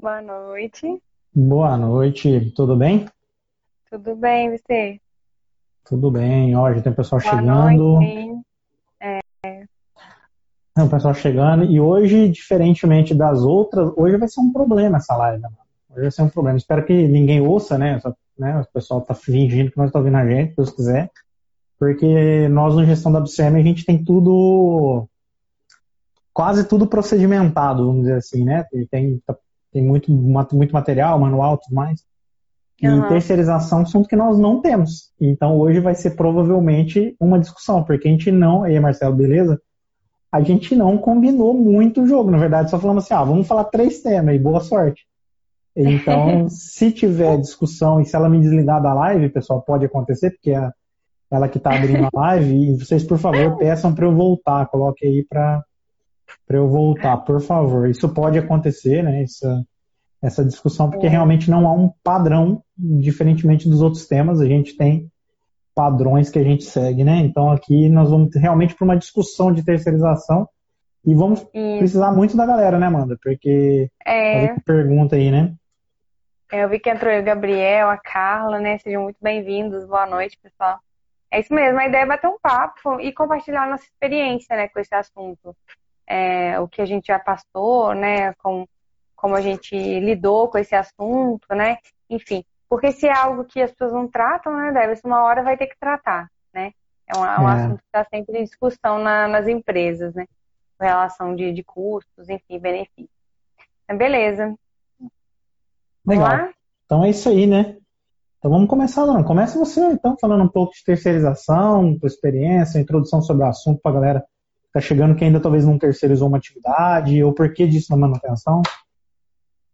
Boa noite. Boa noite, tudo bem? Tudo bem, você? Tudo bem, ó, já tem o pessoal Boa chegando. noite. Tem o pessoal chegando e hoje, diferentemente das outras, hoje vai ser um problema essa live. né? Hoje vai ser um problema. Espero que ninguém ouça, né? Só, né? O pessoal tá fingindo que nós estamos ouvindo a gente, se Deus quiser. Porque nós, no Gestão da BCM, a gente tem tudo, quase tudo procedimentado, vamos dizer assim, né? Tem, tem, muito, muito material, manual, tudo mais. E Aham. terceirização é um assunto que nós não temos. Então hoje vai ser provavelmente uma discussão, porque a gente não, aí Marcelo, beleza? A gente não combinou muito o jogo. Na verdade, só falamos assim, ah, vamos falar três temas e boa sorte. Então, se tiver discussão e se ela me desligar da live, pessoal, pode acontecer, porque é ela que está abrindo a live, e vocês, por favor, peçam para eu voltar. Coloque aí para eu voltar, por favor. Isso pode acontecer, né? Essa, essa discussão, porque É. realmente não há um padrão, diferentemente dos outros temas, a gente tem padrões que a gente segue, né? Então aqui nós vamos realmente para uma discussão de terceirização e vamos Isso. precisar muito da galera, né, Amanda? Porque É, pergunta aí, né? É, eu vi que entrou o Gabriel, a Carla, né? Sejam muito bem-vindos. Boa noite, pessoal. É isso mesmo, a ideia é bater um papo e compartilhar a nossa experiência, né, com esse assunto. É, o que a gente já passou, né, com, como a gente lidou com esse assunto, né? Enfim, porque se é algo que as pessoas não tratam, né, deve uma hora vai ter que tratar, né? É um, é um assunto que está sempre em discussão na- nas empresas, né? Com relação de, de custos, enfim, benefícios. Mas beleza. Legal. Então é isso aí, né? Então vamos começar, não. Começa você, então, falando um pouco de terceirização, tua experiência, introdução sobre o assunto para a galera que está chegando que ainda talvez não terceirizou uma atividade, ou por que disso na manutenção.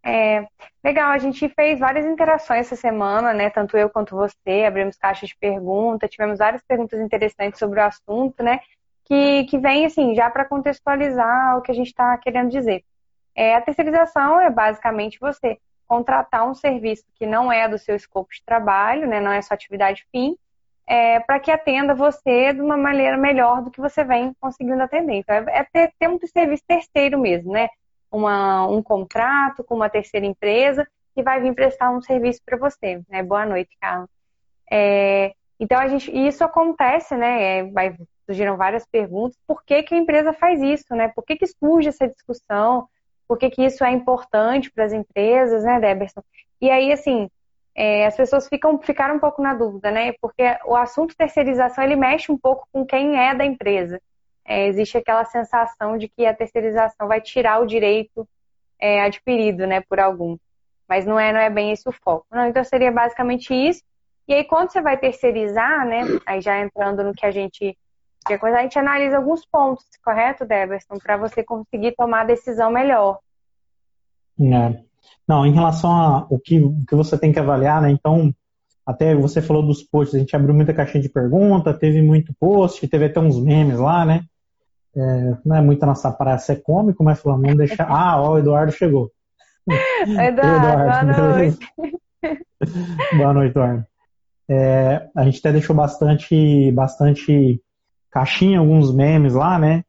É, legal, a gente fez várias interações essa semana, né? Tanto eu quanto você, abrimos caixa de perguntas, tivemos várias perguntas interessantes sobre o assunto, né? Que, que vem, assim, já para contextualizar o que a gente está querendo dizer. É, a terceirização é basicamente você contratar um serviço que não é do seu escopo de trabalho, né? Não é sua atividade fim, é, para que atenda você de uma maneira melhor do que você vem conseguindo atender. Então, é, é ter, ter um serviço terceiro mesmo, né? uma- um contrato com uma terceira empresa que vai vir prestar um serviço para você. Né? Boa noite, Carla. É, então, a gente, isso acontece, né? É, vai, surgiram várias perguntas. Por que, que a empresa faz isso? Né? Por que, que surge essa discussão? Por que, que isso é importante para as empresas, né, Deberson? E aí, assim, é, as pessoas ficam, ficaram um pouco na dúvida, né? Porque o assunto terceirização, ele mexe um pouco com quem é da empresa. É, existe aquela sensação de que a terceirização vai tirar o direito é, adquirido, né, por algum. Mas não é, não é bem esse o foco. Não, então seria basicamente isso. E aí, quando você vai terceirizar, né, aí já entrando no que a gente coisa, a gente analisa alguns pontos, correto, Deberson, para você conseguir tomar a decisão melhor. É. Não, em relação a o que, que você tem que avaliar, né? Então, até você falou dos posts, a gente abriu muita caixinha de pergunta, teve muito post, teve até uns memes lá, né? É, não é muito a nossa praia ser cômico, mas falando, não deixar. Ah, ó, o Eduardo chegou. Eduardo, boa beleza? noite. Boa noite, Eduardo. É, a gente até deixou bastante, bastante caixinha, alguns memes lá, né?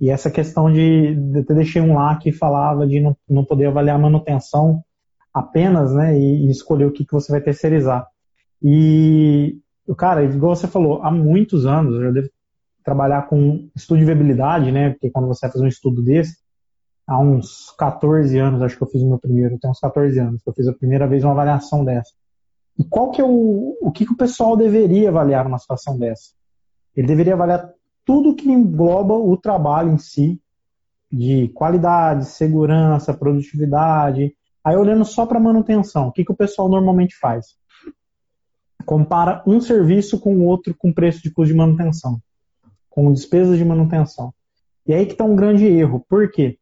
E essa questão de. Eu até deixei um lá que falava de não, não poder avaliar a manutenção apenas, né? E, e escolher o que, que você vai terceirizar. E, cara, igual você falou, há muitos anos, eu já devo trabalhar com estudo de viabilidade, né? Porque quando você fazer um estudo desse, há uns 14 anos, acho que eu fiz o meu primeiro, tem uns 14 anos que eu fiz a primeira vez uma avaliação dessa. E qual que é o, o que, que o pessoal deveria avaliar numa situação dessa? Ele deveria avaliar tudo que engloba o trabalho em si, de qualidade, segurança, produtividade. Aí olhando só para manutenção, o que, que o pessoal normalmente faz? Compara um serviço com o outro com preço de custo de manutenção, com despesas de manutenção. E aí que está um grande erro. Por quê?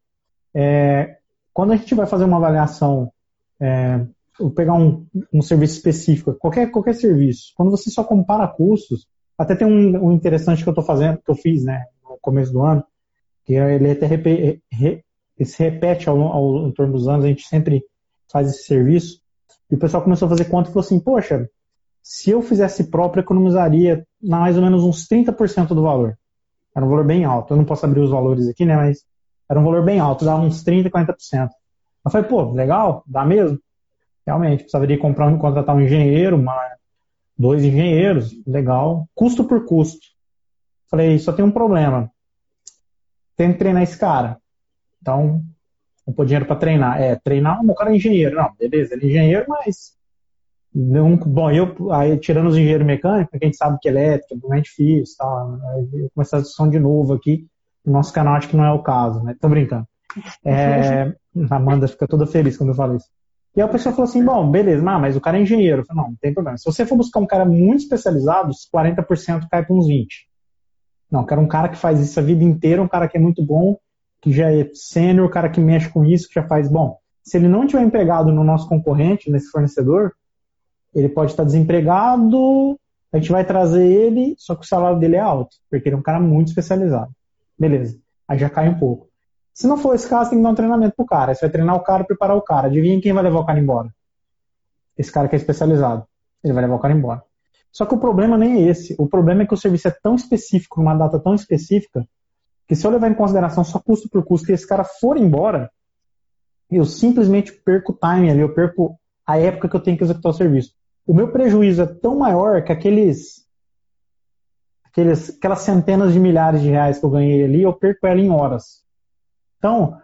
É, quando a gente vai fazer uma avaliação, é, vou pegar um, um serviço específico, qualquer, qualquer serviço, quando você só compara custos, até tem um, um interessante que eu estou fazendo, que eu fiz né, no começo do ano, que ele até re, se repete ao, ao, ao torno dos anos, a gente sempre faz esse serviço, e o pessoal começou a fazer conta e falou assim, poxa, se eu fizesse próprio, economizaria mais ou menos uns 30% do valor. Era um valor bem alto. Eu não posso abrir os valores aqui, né? Mas era um valor bem alto, dava uns 30%, 40%. Eu falei, pô, legal, dá mesmo? Realmente, precisaria comprar, contratar um engenheiro, uma, dois engenheiros, legal, custo por custo. Falei, só tem um problema. Tem que treinar esse cara. Então, não pôr dinheiro para treinar. É, treinar, o cara é engenheiro. Não, beleza, ele é engenheiro, mas. Não, bom, eu, aí, tirando os engenheiros mecânicos, a gente sabe que elétrica é mais difícil, tal. Eu começar a discussão de novo aqui. No nosso canal acho que não é o caso, né? Tô brincando. É, a Amanda fica toda feliz quando eu falo isso. E a pessoa falou assim: bom, beleza, mas o cara é engenheiro. Falei, não, não tem problema. Se você for buscar um cara muito especializado, 40% cai para uns 20%. Não, eu quero um cara que faz isso a vida inteira, um cara que é muito bom, que já é sênior, um cara que mexe com isso, que já faz. Bom, se ele não tiver empregado no nosso concorrente, nesse fornecedor, ele pode estar desempregado, a gente vai trazer ele, só que o salário dele é alto, porque ele é um cara muito especializado. Beleza, aí já cai um pouco. Se não for esse caso, tem que dar um treinamento pro cara. Você vai treinar o cara, preparar o cara. Adivinha quem vai levar o cara embora? Esse cara que é especializado. Ele vai levar o cara embora. Só que o problema nem é esse. O problema é que o serviço é tão específico, numa data tão específica, que se eu levar em consideração só custo por custo e esse cara for embora, eu simplesmente perco o time ali, eu perco a época que eu tenho que executar o serviço. O meu prejuízo é tão maior que aqueles, aqueles aquelas centenas de milhares de reais que eu ganhei ali, eu perco ela em horas. Então,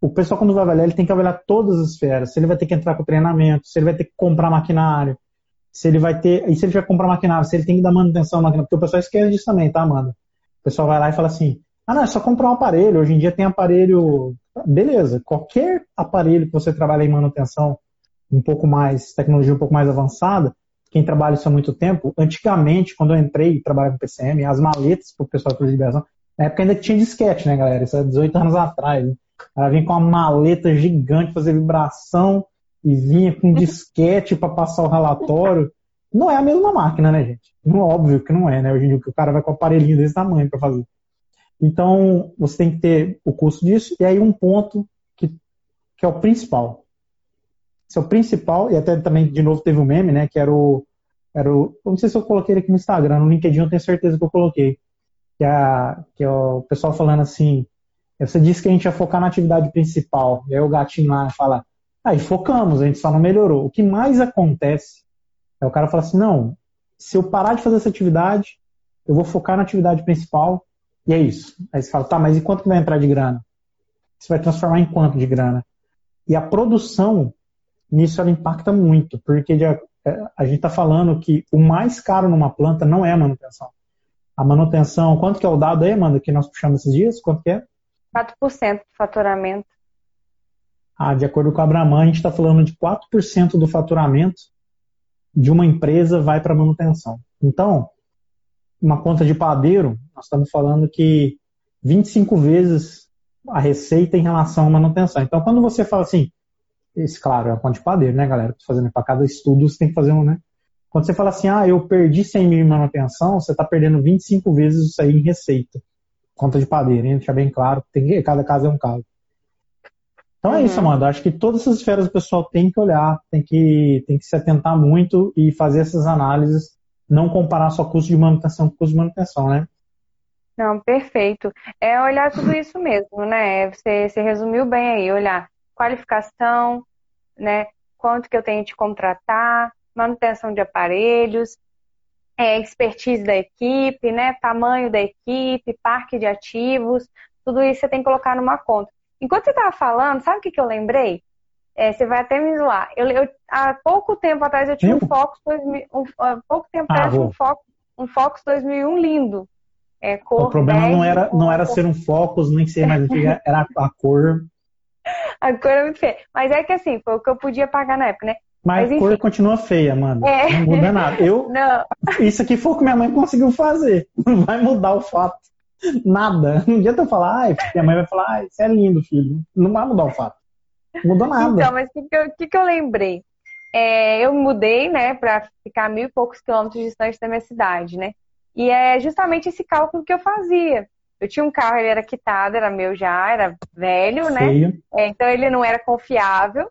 o pessoal quando vai avaliar, ele tem que avaliar todas as esferas. Se ele vai ter que entrar com treinamento, se ele vai ter que comprar maquinário, se ele vai ter. E se ele vai comprar maquinário, se ele tem que dar manutenção ao maquinário, porque o pessoal esquece disso também, tá, Amanda? O pessoal vai lá e fala assim: ah, não, é só comprar um aparelho. Hoje em dia tem aparelho. Beleza, qualquer aparelho que você trabalha em manutenção um pouco mais, tecnologia um pouco mais avançada, quem trabalha isso há muito tempo, antigamente, quando eu entrei e trabalhava com PCM, as maletas para o pessoal de liberação, na época ainda tinha disquete, né, galera? Isso é 18 anos atrás. Né? Ela vinha com uma maleta gigante, fazer vibração e vinha com disquete para passar o relatório. Não é a mesma máquina, né, gente? Não, óbvio que não é, né? Hoje em dia o cara vai com um aparelhinho desse tamanho para fazer. Então, você tem que ter o custo disso. E aí um ponto que, que é o principal. Esse é o principal, e até também, de novo, teve um meme, né? Que era o. Era o não sei se eu coloquei ele aqui no Instagram, no LinkedIn eu tenho certeza que eu coloquei que, a, que é o pessoal falando assim, você disse que a gente ia focar na atividade principal, e aí o gatinho lá fala, aí ah, focamos, a gente só não melhorou. O que mais acontece é o cara fala assim, não, se eu parar de fazer essa atividade, eu vou focar na atividade principal, e é isso. Aí você fala, tá, mas e quanto que vai entrar de grana? Você vai transformar em quanto de grana? E a produção, nisso ela impacta muito, porque é, a gente está falando que o mais caro numa planta não é a manutenção a manutenção, quanto que é o dado aí, Amanda, que nós puxamos esses dias? Quanto que é? 4% do faturamento. Ah, de acordo com a Abraman, a gente está falando de 4% do faturamento de uma empresa vai para manutenção. Então, uma conta de padeiro, nós estamos falando que 25 vezes a receita em relação à manutenção. Então, quando você fala assim, esse, claro, é a conta de padeiro, né, galera? Fazendo para cada estudo, você tem que fazer um, né? Quando você fala assim, ah, eu perdi 100 mil em manutenção, você está perdendo 25 vezes isso aí em receita. Conta de padeiro, hein? Deixar bem claro, tem, cada caso é um caso. Então é isso, uhum. Amanda. Acho que todas essas esferas o pessoal tem que olhar, tem que, tem que se atentar muito e fazer essas análises, não comparar só custo de manutenção com custo de manutenção, né? Não, perfeito. É olhar tudo isso mesmo, né? Você, você resumiu bem aí, olhar qualificação, né? Quanto que eu tenho de contratar, manutenção de aparelhos, é, expertise da equipe, né, tamanho da equipe, parque de ativos, tudo isso você tem que colocar numa conta. Enquanto você estava falando, sabe o que, que eu lembrei? É, você vai até me zoar. Eu, eu, há pouco tempo atrás eu tinha um Focus 2000, um, há pouco tempo ah, atrás um Focus, um Focus 2001 lindo. É, o problema 10, não era, não era ser um Focus, nem ser mais antiga, era a cor. A cor é muito feia. Mas é que assim, foi o que eu podia pagar na época, né? Mas, Mas a cor continua feia, mano. É. Não muda nada. Eu, não. Isso aqui foi o que minha mãe conseguiu fazer. Não vai mudar o fato. Nada. Não adianta eu falar, ai, minha mãe vai falar, ai, você é lindo, filho. Não vai mudar o fato. Não mudou nada. Então, mas o que, que, eu, que, eu lembrei? É, eu mudei, né, para ficar mil e poucos quilômetros distante da minha cidade, né? E é justamente esse cálculo que eu fazia. Eu tinha um carro, ele era quitado, era meu já, era velho, né? É, então ele não era confiável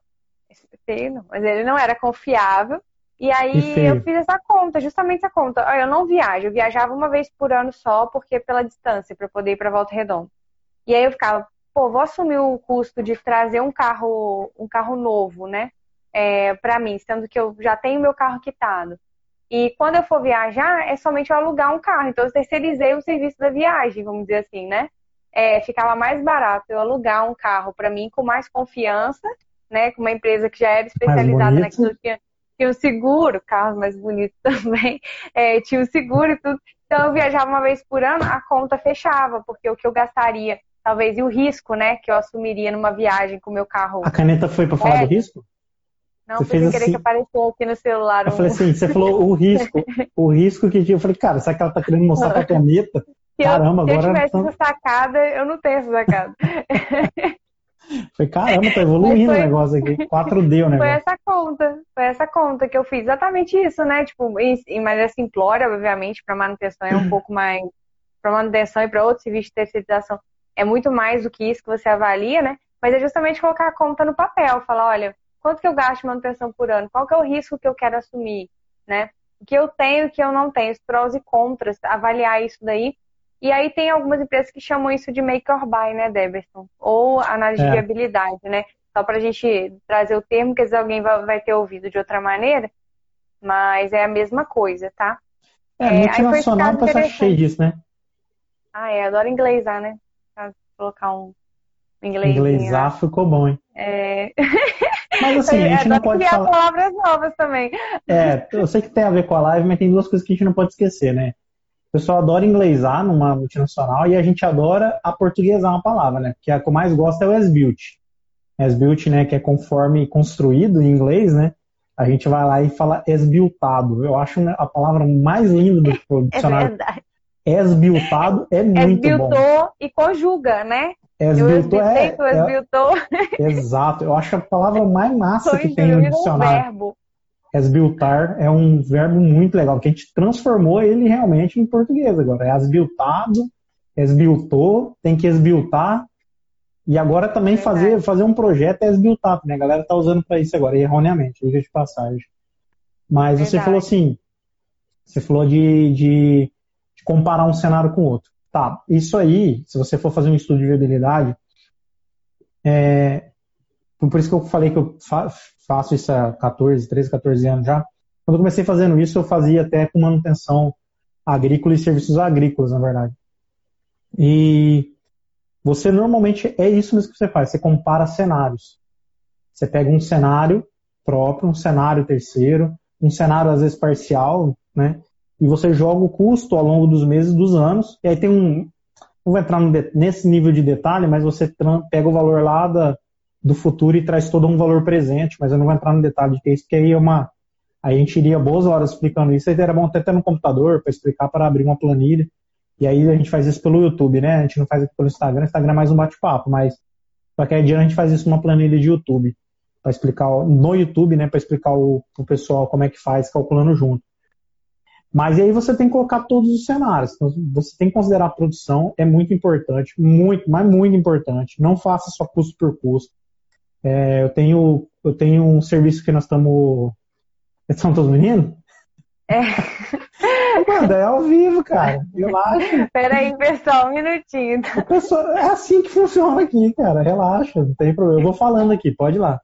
feio, mas ele não era confiável. E aí eu fiz essa conta, justamente essa conta. Eu não viajo, eu viajava uma vez por ano só, porque pela distância, para poder ir para Volta Redonda. E aí eu ficava, pô, vou assumir o custo de trazer um carro, um carro novo, né? É, para mim, sendo que eu já tenho meu carro quitado. E quando eu for viajar, é somente eu alugar um carro. Então eu terceirizei o serviço da viagem, vamos dizer assim, né? É, ficava mais barato eu alugar um carro para mim com mais confiança, né? Com uma empresa que já era especializada naquilo que tinha o seguro, carros mais bonitos também, é, tinha o seguro e tudo. Então eu viajava uma vez por ano, a conta fechava, porque o que eu gastaria, talvez, e o risco, né, que eu assumiria numa viagem com o meu carro. A caneta foi para falar é, do risco? Não, você querer assim... que apareceu aqui no celular. Eu um... falei assim, você falou o risco, o risco que tinha. Eu falei, cara, será que ela tá querendo mostrar pra caneta? Se caramba, eu, se agora. Se eu tivesse essa sacada, eu não tenho essa sacada. Falei, caramba, tá evoluindo foi, o negócio aqui. 4D o negócio. Foi essa conta, foi essa conta que eu fiz. Exatamente isso, né? Tipo, em, em maneira simplória, obviamente, para manutenção é um pouco mais. Para manutenção e para outros serviços de terceirização é muito mais do que isso que você avalia, né? Mas é justamente colocar a conta no papel, falar, olha, quanto que eu gasto de manutenção por ano? Qual que é o risco que eu quero assumir, né? O que eu tenho e o que eu não tenho, os prós e contras, avaliar isso daí e aí tem algumas empresas que chamam isso de make or buy, né, Deberson? Ou análise é. de viabilidade, né? Só para a gente trazer o termo, que às vezes alguém vai, ter ouvido de outra maneira, mas é a mesma coisa, tá? É, é multinacional tá cheio disso, né? Ah, é, adoro inglesar, né? Pra colocar um inglês. Inglesar ficou bom, hein? É... Mas assim, a gente não pode criar falar... palavras novas também. É, eu sei que tem a ver com a live, mas tem duas coisas que a gente não pode esquecer, né? O pessoal adora inglesar numa multinacional e a gente adora aportuguesar uma palavra, né? Porque a que eu mais gosto é o as-built. As-built, né, que é conforme construído em inglês, né? A gente vai lá e fala as-builtado. Eu acho a palavra mais linda do é dicionário. É verdade. As-builtado é muito bom. As-builtou e conjuga, né? As-builtou é, é, Exato. Eu acho a palavra mais massa que tem no dicionário. verbo asbiltar é um verbo muito legal, porque a gente transformou ele realmente em português agora. É asbiltado, esbiltou, tem que esbiltar. E agora também fazer, fazer um projeto é esbiltar, né? A galera tá usando para isso agora, erroneamente, diga de passagem. Mas Verdade. você falou assim, você falou de, de, de, comparar um cenário com outro. Tá, isso aí, se você for fazer um estudo de viabilidade, é, por isso que eu falei que eu faço isso há 14, 13, 14 anos já. Quando eu comecei fazendo isso, eu fazia até com manutenção agrícola e serviços agrícolas, na verdade. E você normalmente é isso mesmo que você faz, você compara cenários. Você pega um cenário próprio, um cenário terceiro, um cenário às vezes parcial, né? E você joga o custo ao longo dos meses, dos anos, e aí tem um. Não vou entrar nesse nível de detalhe, mas você pega o valor lá da, do futuro e traz todo um valor presente, mas eu não vou entrar no detalhe de que é isso, que aí é uma. a gente iria boas horas explicando isso, aí era bom até ter no computador para explicar, para abrir uma planilha. E aí a gente faz isso pelo YouTube, né? A gente não faz aqui pelo Instagram, o Instagram é mais um bate-papo, mas qualquer dia a gente faz isso numa planilha de YouTube, para explicar no YouTube, né? Para explicar o, o pessoal como é que faz, calculando junto. Mas aí você tem que colocar todos os cenários. Então, você tem que considerar a produção, é muito importante, muito, mas muito importante. Não faça só custo por custo. É, eu, tenho, eu tenho um serviço que nós estamos. São todos meninos? É. Mano, é ao vivo, cara. Relaxa. Peraí, pessoal, um minutinho. Pessoal, é assim que funciona aqui, cara. Relaxa, não tem problema. Eu vou falando aqui, pode ir lá.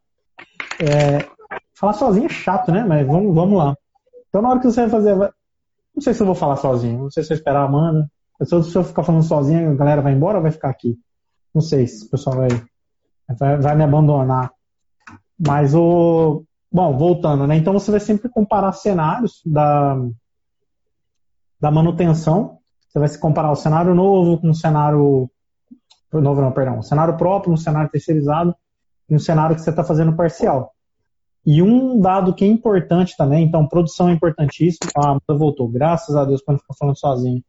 É, falar sozinho é chato, né? Mas vamos, vamos lá. Então, na hora que você vai fazer. Não sei se eu vou falar sozinho. Não sei se eu esperar a Amanda. Se eu, se eu ficar falando sozinho, a galera vai embora ou vai ficar aqui? Não sei se o pessoal vai vai, vai me abandonar. Mas o. Bom, voltando, né? Então você vai sempre comparar cenários da, da manutenção. Você vai se comparar o cenário novo com o cenário. Novo não, perdão. O cenário próprio, um cenário terceirizado e um cenário que você está fazendo parcial. E um dado que é importante também, então produção é importantíssimo. Ah, voltou, graças a Deus, quando ficou falando sozinho.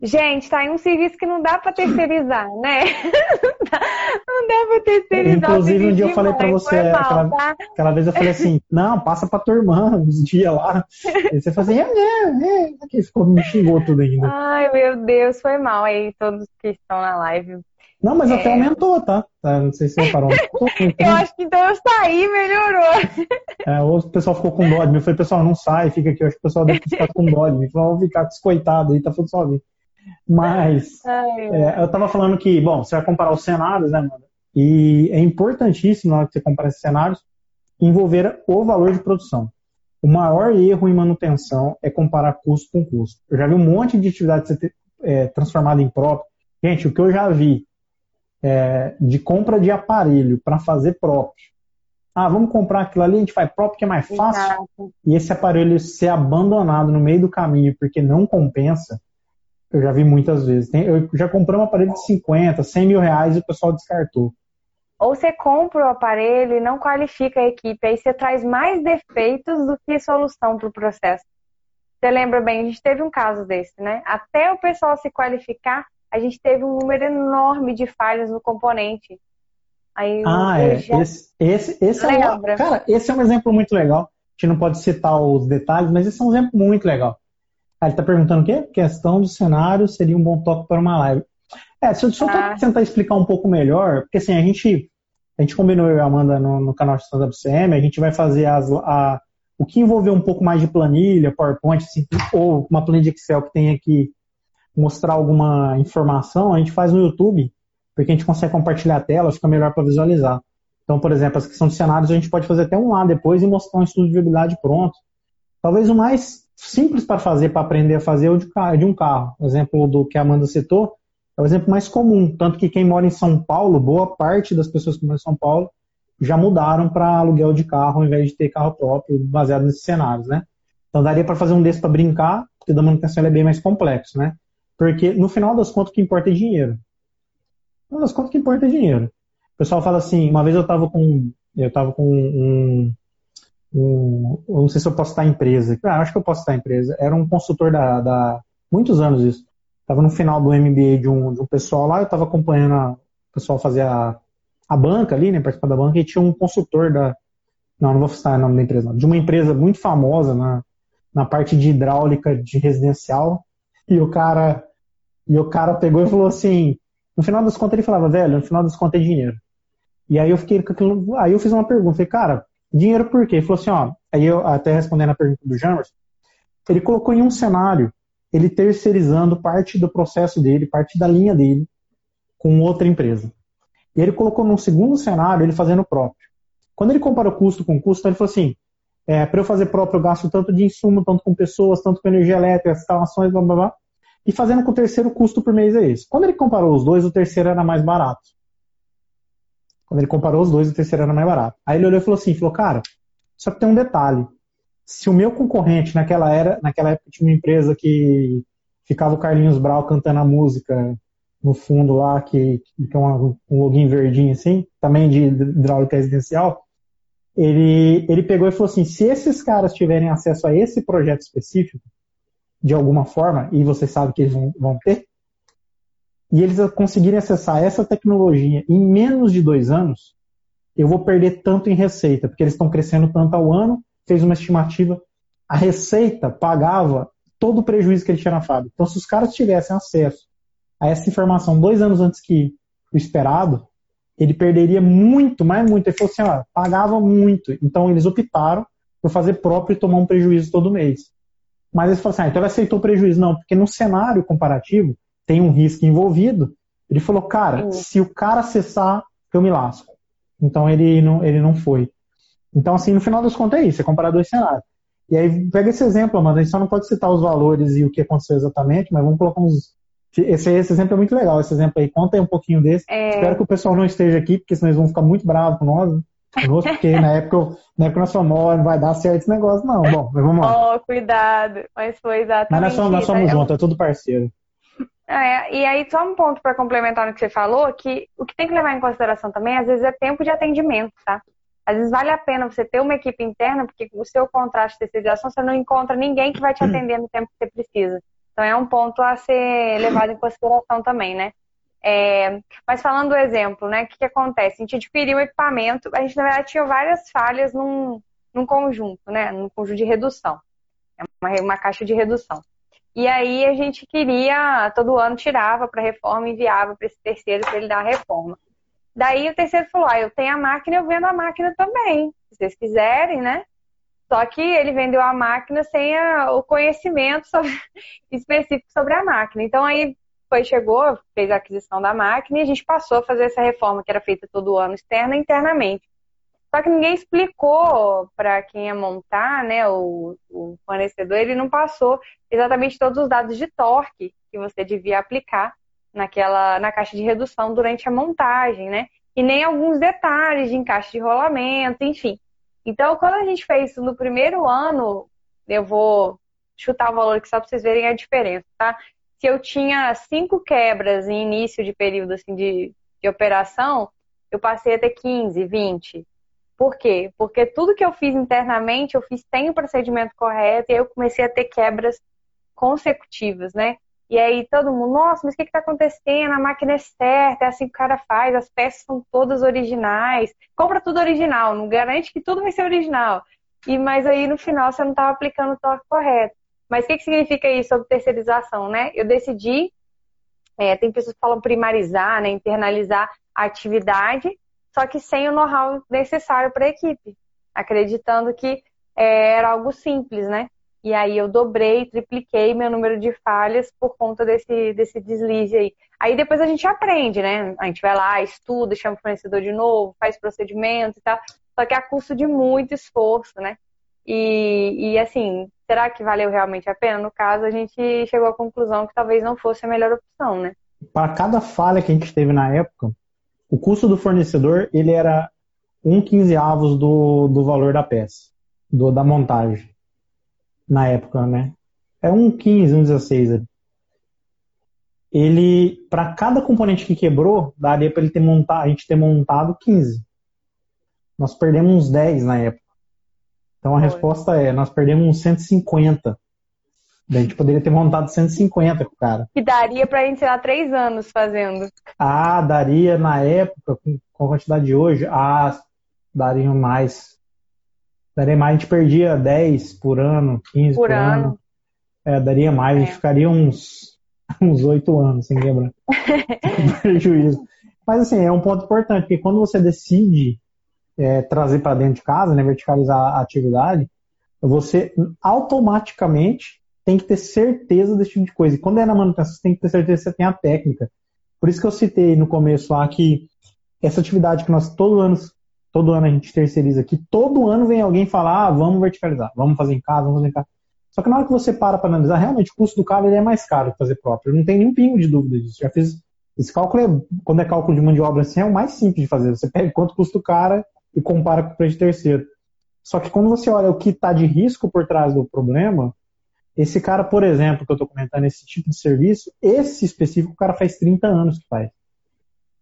Gente, tá em um serviço que não dá para terceirizar, né? não dá para terceirizar. Inclusive, um dia eu falei para você, mal, aquela, tá? aquela, vez eu falei assim, não, passa pra tua irmã uns dias lá. E você falou assim, é, é, é. Aqui ficou, me xingou tudo ainda. Ai, meu Deus, foi mal aí, todos que estão na live. Não, mas é... até aumentou, tá? tá? Não sei se você parou. eu acho que então eu saí melhorou. É, ou o pessoal ficou com dó de mim. Eu falei, pessoal, não sai, fica aqui. Eu acho que o pessoal deve ficar com dó de mim. Falou, vamos ficar descoitado aí, tá tudo sozinho. Mas é, eu tava falando que, bom, você vai comparar os cenários, né, mano? E é importantíssimo, na hora que você comparar esses cenários, envolver o valor de produção. O maior erro em manutenção é comparar custo com custo. Eu já vi um monte de atividade ser é, transformada em próprio. Gente, o que eu já vi é, de compra de aparelho para fazer próprio. Ah, vamos comprar aquilo ali, a gente faz próprio que é mais fácil. Exato. E esse aparelho ser abandonado no meio do caminho porque não compensa, eu já vi muitas vezes. eu já comprei um aparelho de 50, 100 mil reais e o pessoal descartou. Ou você compra o aparelho e não qualifica a equipe, aí você traz mais defeitos do que solução para o processo. Você lembra bem, a gente teve um caso desse, né? Até o pessoal se qualificar, a gente teve um número enorme de falhas no componente. Aí ah, é. Já... Esse, esse, esse é um, cara, esse é um exemplo muito legal. A gente não pode citar os detalhes, mas esse é um exemplo muito legal. Ah, ele está perguntando o quê? Questão do cenário seria um bom toque para uma live. É, se eu só ah. tentar explicar um pouco melhor, porque assim, a gente, a gente combinou eu e a Amanda no, no canal de Stand CM, a gente vai fazer as, a, o que envolver um pouco mais de planilha, PowerPoint, assim, ou uma planilha de Excel que tenha que mostrar alguma informação, a gente faz no YouTube, porque a gente consegue compartilhar a tela, fica melhor para visualizar. Então, por exemplo, as questões de cenários a gente pode fazer até um lá depois e mostrar um estudo de viabilidade pronto. Talvez o mais simples para fazer, para aprender a fazer, é de um carro. O exemplo do que a Amanda citou é o exemplo mais comum. Tanto que quem mora em São Paulo, boa parte das pessoas que moram em São Paulo já mudaram para aluguel de carro ao invés de ter carro próprio, baseado nesses cenários, né? Então daria para fazer um desse para brincar, porque da manutenção é bem mais complexo, né? Porque no final das contas o que importa é dinheiro. No final das contas o que importa é dinheiro. O pessoal fala assim, uma vez eu estava com eu tava com um, um, eu não sei se eu posso estar em empresa. Ah, acho que eu posso estar em empresa. Era um consultor da, da muitos anos isso. Estava no final do MBA de um, de um pessoal lá, eu estava acompanhando a, o pessoal fazer a, a banca ali, né, participar da banca, e tinha um consultor da, não, não vou citar o nome da empresa, não, de uma empresa muito famosa na, na parte de hidráulica de residencial, e o cara, e o cara pegou e falou assim, no final das contas ele falava, velho, no final das contas é dinheiro. E aí eu fiquei aí eu fiz uma pergunta, falei, cara, Dinheiro por quê? Ele falou assim, ó, aí eu até respondendo a pergunta do Jamerson, ele colocou em um cenário, ele terceirizando parte do processo dele, parte da linha dele, com outra empresa. E ele colocou num segundo cenário, ele fazendo próprio. Quando ele compara o custo com custo, ele falou assim, é, para eu fazer próprio, eu gasto tanto de insumo, tanto com pessoas, tanto com energia elétrica, instalações, blá blá blá. E fazendo com o terceiro, o custo por mês é esse. Quando ele comparou os dois, o terceiro era mais barato. Quando ele comparou os dois, o terceiro era mais barato. Aí ele olhou e falou assim, falou, cara, só que tem um detalhe. Se o meu concorrente naquela era, naquela época tinha uma empresa que ficava o Carlinhos Brau cantando a música no fundo lá, que, que é um, um login verdinho assim, também de hidráulica residencial, ele, ele pegou e falou assim, se esses caras tiverem acesso a esse projeto específico, de alguma forma, e você sabe que eles vão, vão ter, e eles conseguirem acessar essa tecnologia em menos de dois anos, eu vou perder tanto em receita, porque eles estão crescendo tanto ao ano, fez uma estimativa, a receita pagava todo o prejuízo que ele tinha na fábrica. Então, se os caras tivessem acesso a essa informação dois anos antes que o esperado, ele perderia muito, mais muito. Ele falou assim, ó, pagava muito. Então, eles optaram por fazer próprio e tomar um prejuízo todo mês. Mas eles falaram assim, ah, então ele aceitou o prejuízo. Não, porque no cenário comparativo, tem um risco envolvido. Ele falou, cara, uhum. se o cara acessar, eu me lasco. Então ele não, ele não foi. Então, assim, no final das contas é isso, é comparar dois cenários. E aí, pega esse exemplo, mano, a gente só não pode citar os valores e o que aconteceu exatamente, mas vamos colocar uns. Esse, esse exemplo é muito legal, esse exemplo aí. Conta aí um pouquinho desse. É... Espero que o pessoal não esteja aqui, porque senão eles vão ficar muito bravos com nós. Né? porque na época, na época nós falamos, não vai dar certo esse negócio, não. Bom, mas vamos lá. Oh, cuidado. Mas foi exatamente. Mas nós somos, nós somos juntos, é tudo parceiro. É, e aí, só um ponto para complementar no que você falou, que o que tem que levar em consideração também, às vezes, é tempo de atendimento, tá? Às vezes vale a pena você ter uma equipe interna, porque o seu contrato de terceirização, você não encontra ninguém que vai te atender no tempo que você precisa. Então, é um ponto a ser levado em consideração também, né? É, mas falando do exemplo, né? O que, que acontece? A gente adquiriu o equipamento, a gente, na verdade, tinha várias falhas num, num conjunto, né? Num conjunto de redução. É uma, uma caixa de redução. E aí a gente queria, todo ano tirava para reforma enviava para esse terceiro para ele dar a reforma. Daí o terceiro falou: ah, eu tenho a máquina, eu vendo a máquina também, se vocês quiserem, né? Só que ele vendeu a máquina sem a, o conhecimento sobre, específico sobre a máquina. Então aí foi, chegou, fez a aquisição da máquina e a gente passou a fazer essa reforma que era feita todo ano, externa internamente. Só que ninguém explicou para quem ia montar, né, o, o, fornecedor, ele não passou exatamente todos os dados de torque que você devia aplicar naquela, na caixa de redução durante a montagem, né? E nem alguns detalhes de encaixe de rolamento, enfim. Então, quando a gente fez isso no primeiro ano, eu vou chutar o valor aqui só para vocês verem a diferença, tá? Se eu tinha cinco quebras em início de período assim, de, de operação, eu passei a ter 15, 20. Por quê? Porque tudo que eu fiz internamente, eu fiz sem o procedimento correto e aí eu comecei a ter quebras consecutivas, né? E aí todo mundo, nossa, mas o que está acontecendo? A máquina é certa, é assim que o cara faz, as peças são todas originais. Compra tudo original, não garante que tudo vai ser original. E mas aí no final você não estava aplicando o torque correto. Mas o que, que significa isso sobre terceirização, né? Eu decidi, é, tem pessoas que falam primarizar, né, internalizar a atividade só que sem o know-how necessário para a equipe, acreditando que é, era algo simples, né? E aí eu dobrei, tripliquei meu número de falhas por conta desse, desse deslize aí. Aí depois a gente aprende, né? A gente vai lá, estuda, chama o fornecedor de novo, faz procedimento e tal. Só que a custo de muito esforço, né? E, e assim, será que valeu realmente a pena? No caso, a gente chegou à conclusão que talvez não fosse a melhor opção, né? Para cada falha que a gente teve na época, o custo do fornecedor ele era um quinzeavos do, do valor da peça, do, da montagem, na época, né? É um 15, um 16. Ele, para cada componente que quebrou, daria para ele ter montado, a gente ter montado 15. Nós perdemos uns 10 na época. Então a Foi. resposta é, nós perdemos uns 150 a gente poderia ter montado 150 com o cara. Que daria pra gente, sei lá, três anos fazendo. Ah, daria na época, com a quantidade de hoje, ah, dariam mais. Daria mais, a gente perdia 10 por ano, 15 por, por ano. ano. É, daria mais, é. a gente é. ficaria uns, uns 8 anos sem quebrar. prejuízo. Mas assim, é um ponto importante, porque quando você decide é, trazer para dentro de casa, né, verticalizar a atividade, você automaticamente tem que ter certeza desse tipo de coisa. E quando é na manutenção, você tem que ter certeza que você tem a técnica. Por isso que eu citei no começo lá que essa atividade que nós todo ano, todo ano a gente terceiriza aqui, todo ano vem alguém falar, ah, vamos verticalizar, vamos fazer em casa, vamos fazer em casa. Só que na hora que você para para analisar, realmente o custo do cara ele é mais caro que fazer próprio. Não tem nenhum pingo de dúvida disso. Já fiz esse cálculo, é, quando é cálculo de mão de obra assim, é o mais simples de fazer. Você pega quanto custa o cara e compara com o preço de terceiro. Só que quando você olha o que está de risco por trás do problema, esse cara, por exemplo, que eu estou comentando, esse tipo de serviço, esse específico, o cara faz 30 anos que faz.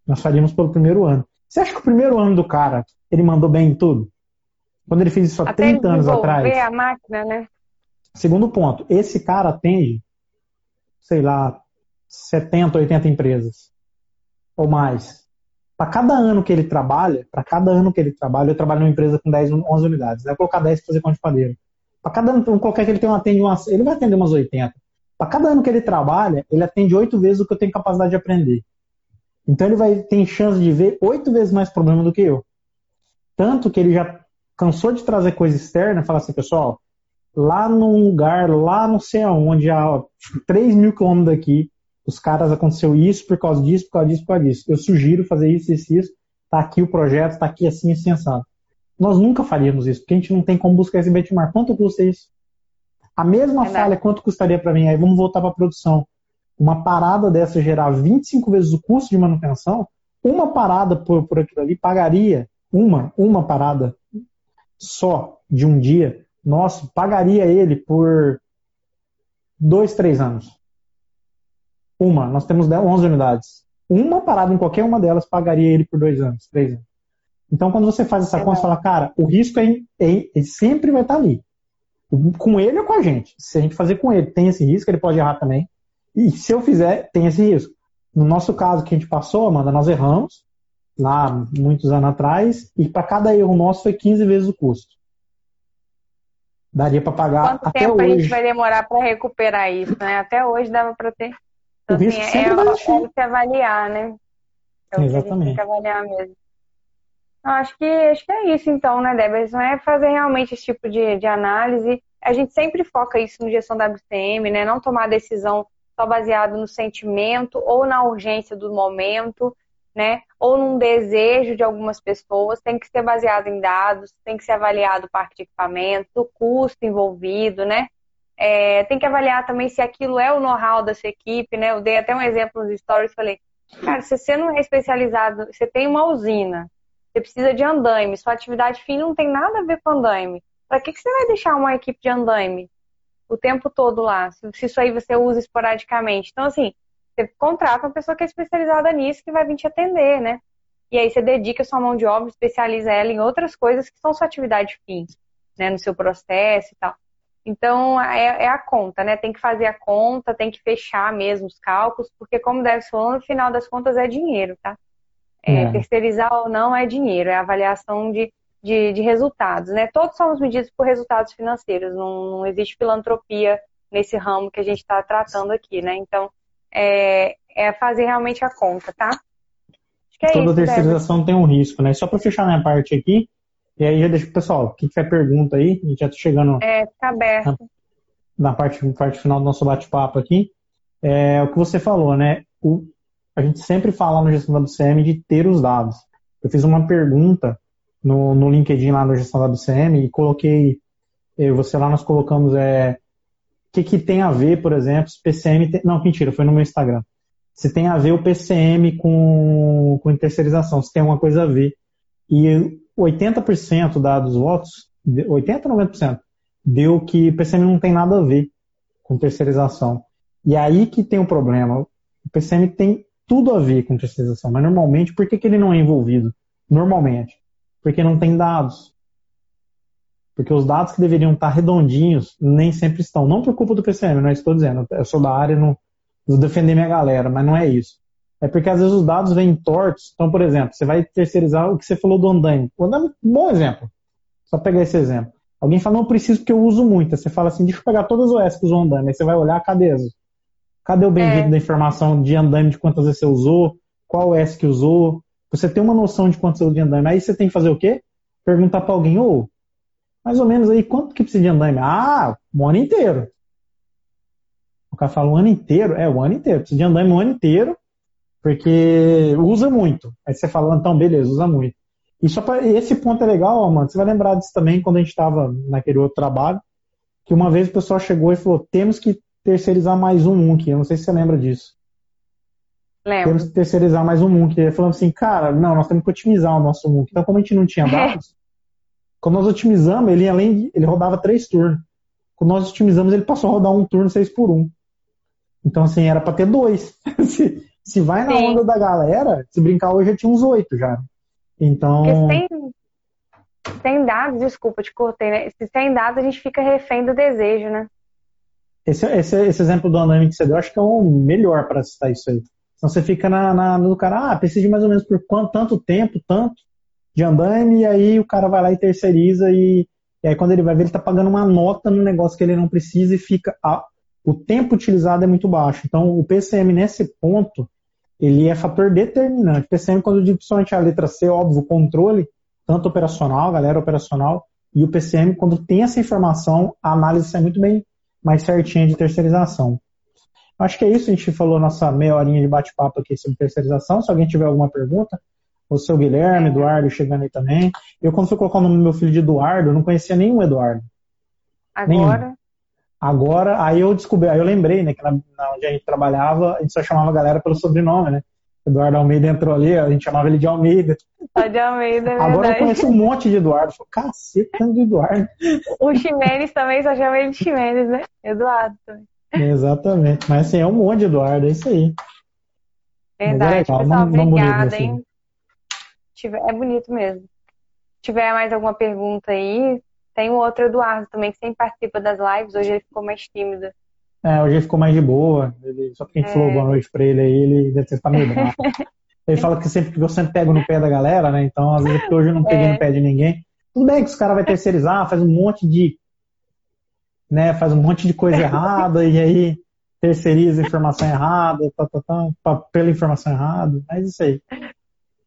Nós faríamos pelo primeiro ano. Você acha que o primeiro ano do cara, ele mandou bem em tudo? Quando ele fez isso há Até 30 anos atrás? a máquina, né? Segundo ponto, esse cara atende, sei lá, 70, 80 empresas ou mais. Para cada ano que ele trabalha, para cada ano que ele trabalha, eu trabalho numa empresa com 10, 11 unidades. Vai colocar 10 para fazer conta de padeiro. Para cada ano, qualquer que ele tem atende umas, ele vai atender umas 80. Para cada ano que ele trabalha, ele atende oito vezes o que eu tenho capacidade de aprender. Então ele vai ter chance de ver oito vezes mais problema do que eu. Tanto que ele já cansou de trazer coisa externa falar assim, pessoal, lá num lugar, lá não sei aonde, a 3 mil quilômetros daqui, os caras aconteceu isso por causa disso, por causa disso, por causa disso. Eu sugiro fazer isso, isso, isso. Tá aqui o projeto, tá aqui assim, assim, assado. Nós nunca faríamos isso, porque a gente não tem como buscar esse benchmark. Quanto custa isso? A mesma é falha, quanto custaria para mim? Aí vamos voltar para a produção. Uma parada dessa gerar 25 vezes o custo de manutenção, uma parada por, por aquilo ali pagaria, uma, uma parada só de um dia, nosso, pagaria ele por dois, três anos. Uma, nós temos 11 unidades. Uma parada em qualquer uma delas pagaria ele por dois anos, três anos. Então, quando você faz essa é conta, você fala, cara, o risco é, é, ele sempre vai estar ali. Com ele ou com a gente. Se a gente fazer com ele, tem esse risco, ele pode errar também. E se eu fizer, tem esse risco. No nosso caso que a gente passou, Amanda, nós erramos lá muitos anos atrás, e para cada erro nosso foi 15 vezes o custo. Daria para pagar Quanto até tempo hoje. a gente vai demorar para recuperar isso, né? Até hoje dava para ter. Então, O risco assim, sempre é, vai é existir. se avaliar, né? É o que a gente tem Exatamente. que avaliar mesmo. Acho que, acho que é isso então, né, não é fazer realmente esse tipo de, de análise. A gente sempre foca isso no gestão WCM, né? Não tomar decisão só baseado no sentimento ou na urgência do momento, né? Ou num desejo de algumas pessoas. Tem que ser baseado em dados, tem que ser avaliado o parque de equipamento, o custo envolvido, né? É, tem que avaliar também se aquilo é o know-how da sua equipe, né? Eu dei até um exemplo nos stories, falei, cara, se você não é especializado, você tem uma usina, você precisa de andaime, sua atividade fim não tem nada a ver com andaime. Para que, que você vai deixar uma equipe de andaime o tempo todo lá, se, isso aí você usa esporadicamente? Então, assim, você contrata uma pessoa que é especializada nisso, que vai vir te atender, né? E aí você dedica sua mão de obra, especializa ela em outras coisas que são sua atividade fim, né? No seu processo e tal. Então, é, é, a conta, né? Tem que fazer a conta, tem que fechar mesmo os cálculos, porque como deve ser no final das contas é dinheiro, tá? É, É. Terceirizar ou não é dinheiro, é avaliação de, de, de resultados, né? Todos somos medidos por resultados financeiros, não, não existe filantropia nesse ramo que a gente está tratando aqui, né? Então, é, é fazer realmente a conta, tá? Acho que é Toda isso, terceirização tem um risco, né? Só para fechar minha parte aqui, e aí já deixa pro pessoal, quem tiver pergunta aí, a gente já tá chegando É, fica aberto. na parte, parte final do nosso bate-papo aqui, é o que você falou, né? O, a gente sempre fala no gestão da WCM de ter os dados. Eu fiz uma pergunta no, no LinkedIn lá no gestão da WCM e coloquei, eu, e você lá nós colocamos é, que, que tem a ver, por exemplo, se PCM tem, não, mentira, foi no meu Instagram. Se tem a ver o PCM com, com terceirização, se tem alguma coisa a ver. E 80% da- dos votos, 80, 90%, deu que PCM não tem nada a ver com terceirização. E aí que tem o problema. O PCM tem tudo a ver com terceirização, mas normalmente, por que, que ele não é envolvido? Normalmente, porque não tem dados. Porque os dados que deveriam estar redondinhos nem sempre estão. Não por culpa do PCM, não é estou dizendo. Eu sou da área, não vou defender minha galera, mas não é isso. É porque às vezes os dados vêm tortos. Então, por exemplo, você vai terceirizar o que você falou do andaime. O andaime, bom exemplo. Só pegar esse exemplo. Alguém fala, não preciso porque eu uso muito. Aí Você fala assim, deixa eu pegar todas as OS que usam andaime. Aí você vai olhar, cadê as? Cadê o bendito É. da informação de andaime, de quantas vezes você usou, qual OS que usou? Você tem uma noção de quanto você usa de andaime. Aí você tem que fazer o quê? Perguntar para alguém, ô, mais ou menos aí, quanto que precisa de andaime? Ah, um ano inteiro. O cara fala um ano inteiro? É, o ano inteiro. Precisa de andaime um ano inteiro, porque usa muito. Aí você fala, então, beleza, usa muito. E só pra, esse ponto é legal, ó, mano. Você vai lembrar disso também quando a gente estava naquele outro trabalho, que uma vez o pessoal chegou e falou, temos que terceirizar mais um Munk. Eu não sei se você lembra disso. Lembro. Temos que terceirizar mais um Munk. Ele falou assim, cara, não, nós temos que otimizar o nosso Munk. Então, como a gente não tinha dados, quando nós otimizamos, ele além de, ele rodava três turnos. Quando nós otimizamos, ele passou a rodar um turno seis por um. Então, assim, era para ter dois. se, se vai na Sim. onda da galera, se brincar hoje já tinha uns oito já. Então, Porque sem, sem dados, desculpa, te cortei, né? Se sem dados, a gente fica refém do desejo, né? Esse, esse, esse exemplo do andaime que você deu, acho que é o melhor para citar isso aí. Então você fica na, na, no cara, ah, precisa de mais ou menos por quanto, tanto tempo, tanto de andaime, e aí o cara vai lá e terceiriza, e, e aí quando ele vai ver, ele tá pagando uma nota no negócio que ele não precisa e fica. a- o tempo utilizado é muito baixo. Então o PCM nesse ponto, ele é fator determinante. PCM, quando eu digo principalmente a letra C, óbvio, controle, tanto operacional, galera operacional, e o PCM, quando tem essa informação, a análise sai muito bem mais certinha de terceirização. Acho que é isso, a gente falou nossa meia horinha de bate-papo aqui sobre terceirização. Se alguém tiver alguma pergunta, o seu Guilherme, Eduardo chegando aí também. Eu, quando fui colocar o nome do meu filho de Eduardo, eu não conhecia nenhum Eduardo. Agora, Agora, aí eu descobri, aí eu lembrei, né, que na, na onde a gente trabalhava, a gente só chamava a galera pelo sobrenome, né? Eduardo Almeida entrou ali, a gente chamava ele de Almeida. só de Almeida, é Agora eu verdade. conheço um monte de Eduardo. Falei, Cacete, tanto de Eduardo. O Ximenes também só chama ele de Ximenes, né? Eduardo também. Exatamente. Mas assim, é um monte de Eduardo, é isso aí. Verdade. legal, Pessoal, não- obrigada, assim. hein? Tiver- É bonito mesmo. Se tiver mais alguma pergunta aí, tem o outro Eduardo também, que sempre participa das lives. Hoje ele ficou mais tímido. É, hoje ele ficou mais de boa. Ele, só porque a gente É. falou boa noite pra ele aí, ele deve tá meio bravo. Ele fala que sempre que eu sempre pego no pé da galera, né? Então, às vezes, é hoje eu não peguei É. no pé de ninguém. Tudo bem que os caras vão terceirizar, faz um monte de né, faz um monte de coisa errada e aí terceiriza a informação errada, tá, tá, tá, pela informação errada, mas isso aí.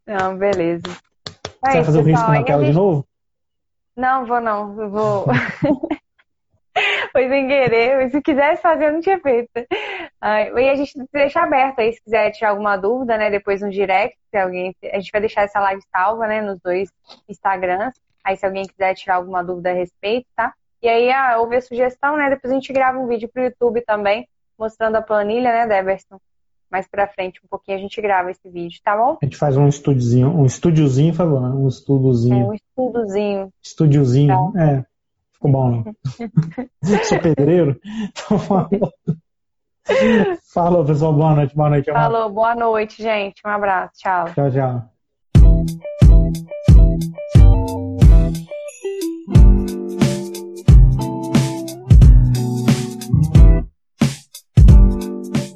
Não, beleza. Você vai fazer o risco na tela gente... de novo? Não, vou não. Eu vou. Foi sem querer. Se quisesse fazer, eu não tinha feito. e a gente deixa aberto aí, se quiser tirar alguma dúvida, né? Depois no direct, se alguém. A gente vai deixar essa live salva, né? Nos dois Instagrams. Aí se alguém quiser tirar alguma dúvida a respeito, tá? E aí, ah, houve a sugestão, né? Depois a gente grava um vídeo pro YouTube também, mostrando a planilha, né, Deverson? Mais pra frente, um pouquinho, a gente grava esse vídeo, tá bom? A gente faz um estúdiozinho, um estúdiozinho, por favor, né? Um estudozinho. É, um estudozinho. Estúdiozinho, tá. é. Ficou bom, não? Sou pedreiro. Então, falou, pessoal. Boa noite, boa noite. Falou, boa noite, gente. Um abraço. Tchau. Tchau, tchau.